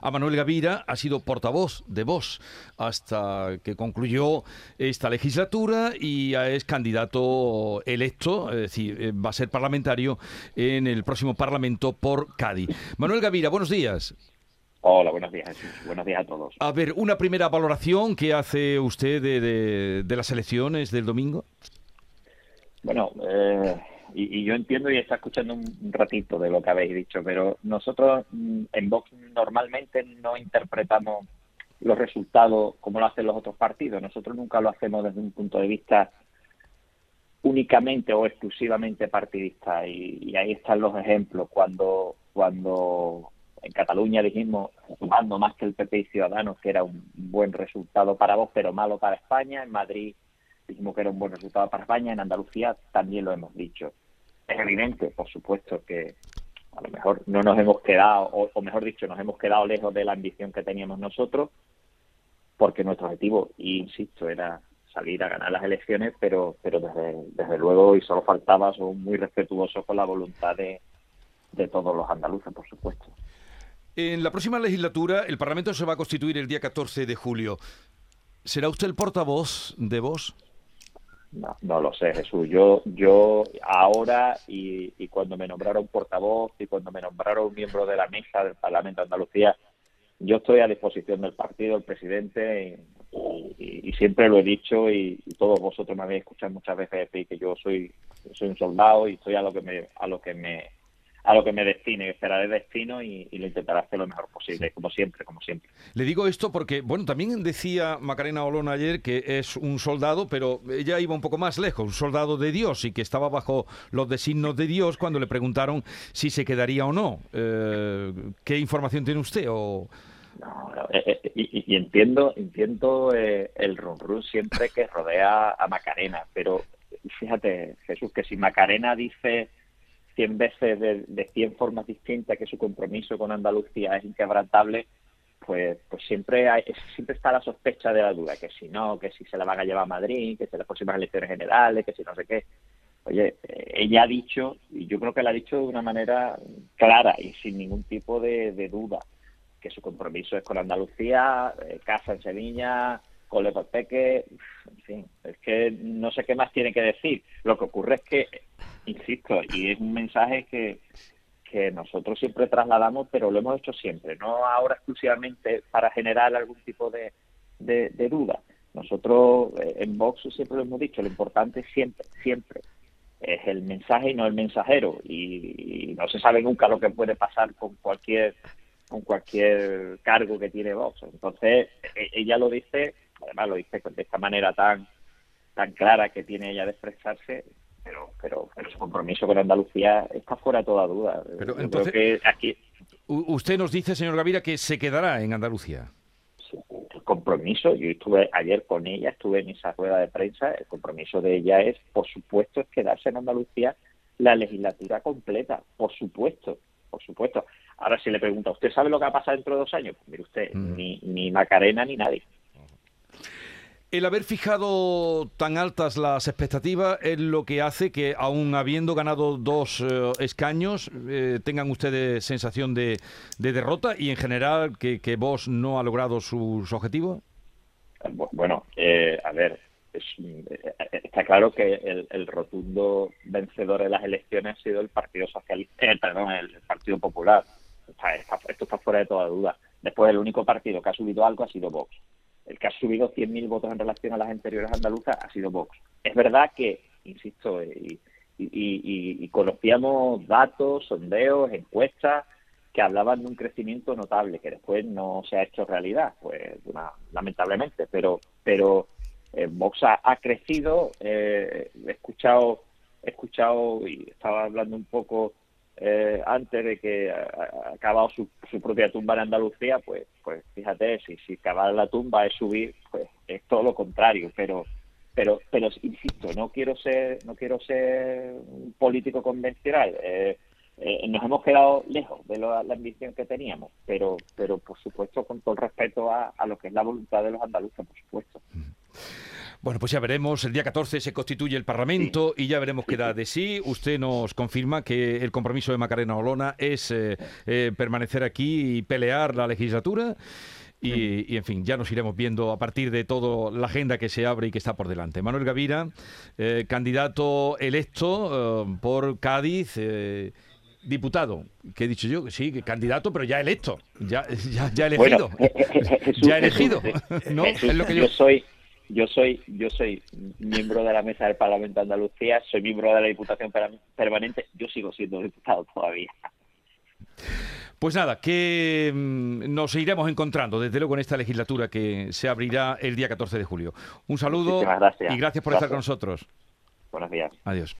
a Manuel Gavira, ha sido portavoz de Vox hasta que concluyó esta legislatura y es candidato electo, es decir, eh, va a ser parlamentario en el próximo Parlamento por Cádiz. Manuel Gavira, buenos días. Hola, buenos días, Buenos días a todos. A ver, una primera valoración que hace usted de, de, las elecciones del domingo. Bueno, eh, y, yo entiendo y está escuchando un ratito de lo que habéis dicho, pero nosotros mm, en Vox normalmente no interpretamos los resultados como lo hacen los otros partidos. Nosotros nunca lo hacemos desde un punto de vista únicamente o exclusivamente partidista. Y, ahí están los ejemplos. Cuando cuando en Cataluña dijimos sumando más que el PP y Ciudadanos que era un buen resultado para vos pero malo para España en Madrid dijimos que era un buen resultado para España en Andalucía también lo hemos dicho es evidente por supuesto que a lo mejor no nos hemos quedado o mejor dicho nos hemos quedado lejos de la ambición que teníamos nosotros porque nuestro objetivo insisto era salir a ganar las elecciones, pero, pero desde, desde luego, y solo faltaba, son muy respetuosos con la voluntad de, de todos los andaluces, por supuesto. En la próxima legislatura, el Parlamento se va a constituir el día 14 de julio. ¿Será usted el portavoz de vos? No, no lo sé, Jesús. Yo, yo ahora y, y cuando me nombraron portavoz y cuando me nombraron miembro de la mesa del Parlamento de Andalucía, yo estoy a disposición del partido, el presidente, y, siempre lo he dicho y, todos vosotros me habéis escuchado muchas veces decir que yo soy soy un soldado y estoy a lo que me a lo que me a lo que me destine, esperaré destino y, lo intentaré hacer lo mejor posible, como siempre, como siempre. Le digo esto porque, bueno, también decía Macarena Olona ayer que es un soldado, pero ella iba un poco más lejos, un soldado de Dios y que estaba bajo los designos de Dios cuando le preguntaron si se quedaría o no. Eh, ¿Qué información tiene usted? O... No, eh, eh, y, entiendo, entiendo el run siempre que rodea a Macarena, pero fíjate, Jesús, que si Macarena dice 100 veces de, de 100 formas distintas que su compromiso con Andalucía es inquebrantable, pues, pues siempre hay, siempre está la sospecha de la duda, que si no, que si se la van a llevar a Madrid, que si las próximas elecciones generales, que si no sé qué. Oye, ella ha dicho, y yo creo que la ha dicho de una manera clara y sin ningún tipo de duda, que su compromiso es con Andalucía, eh, casa en Sevilla, cole Peque, en fin, es que no sé qué más tiene que decir. Lo que ocurre es que, insisto, y es un mensaje que, que nosotros siempre trasladamos, pero lo hemos hecho siempre, no ahora exclusivamente para generar algún tipo de, de, duda. Nosotros eh, en Vox siempre lo hemos dicho, lo importante siempre, siempre es el mensaje y no el mensajero. y, no se sabe nunca lo que puede pasar con cualquier con cualquier cargo que tiene Vox. Entonces, e-, ella lo dice, además lo dice de esta manera tan tan clara que tiene ella de expresarse, pero, pero, su compromiso con Andalucía está fuera de toda duda. Pero entonces, que aquí... Usted nos dice, señor Gavira, que se quedará en Andalucía. el compromiso, yo estuve ayer con ella, estuve en esa rueda de prensa, el compromiso de ella es, por supuesto, es quedarse en Andalucía la legislatura completa, por supuesto, por supuesto. Ahora, si le pregunta, ¿usted sabe lo que va a pasar dentro de dos años? Pues mire usted, mm. ni, ni Macarena ni nadie. El haber fijado tan altas las expectativas es lo que hace que, aun habiendo ganado dos eh, escaños, eh, tengan ustedes sensación de, derrota y, en general, que, que Vos no ha logrado sus objetivos. Bueno, eh, a ver, está claro que el, rotundo vencedor de las elecciones ha sido el Partido Socialista, perdón, el Partido Popular esto está fuera de toda duda. Después, el único partido que ha subido algo ha sido Vox. El que ha subido 100.000 votos en relación a las anteriores andaluzas ha sido Vox. Es verdad que, insisto, y, conocíamos datos, sondeos, encuestas que hablaban de un crecimiento notable que después no se ha hecho realidad, pues lamentablemente, pero pero eh, Vox ha, crecido, eh, he escuchado he escuchado y estaba hablando un poco eh, antes de que ha acabado su, propia tumba en Andalucía, pues, pues fíjate, si, si acabar la tumba es subir, pues es todo lo contrario, pero pero pero insisto, no quiero ser no quiero ser un político convencional. Eh, eh, nos hemos quedado lejos de la ambición que teníamos, pero pero por supuesto con todo respeto a, a lo que es la voluntad de los andaluces, por supuesto. Bueno, pues ya veremos. El día 14 se constituye el Parlamento y ya veremos qué da de sí. Usted nos confirma que el compromiso de Macarena Olona es eh, eh, permanecer aquí y pelear la legislatura. Y, en fin, ya nos iremos viendo a partir de toda la agenda que se abre y que está por delante. Manuel Gavira, eh, candidato electo por Cádiz diputado, que he dicho yo, sí, candidato, pero ya electo, ya, ya, ya elegido, ya elegido, ¿no? es lo que yo... yo soy yo soy yo soy miembro de la mesa del Parlamento de Andalucía, soy miembro de la Diputación Permanente, yo sigo siendo diputado todavía. Pues nada, que mm, nos iremos encontrando, desde luego, en esta legislatura que se abrirá el día 14 de julio. Un saludo y gracias por estar con nosotros. Buenos días. Adiós.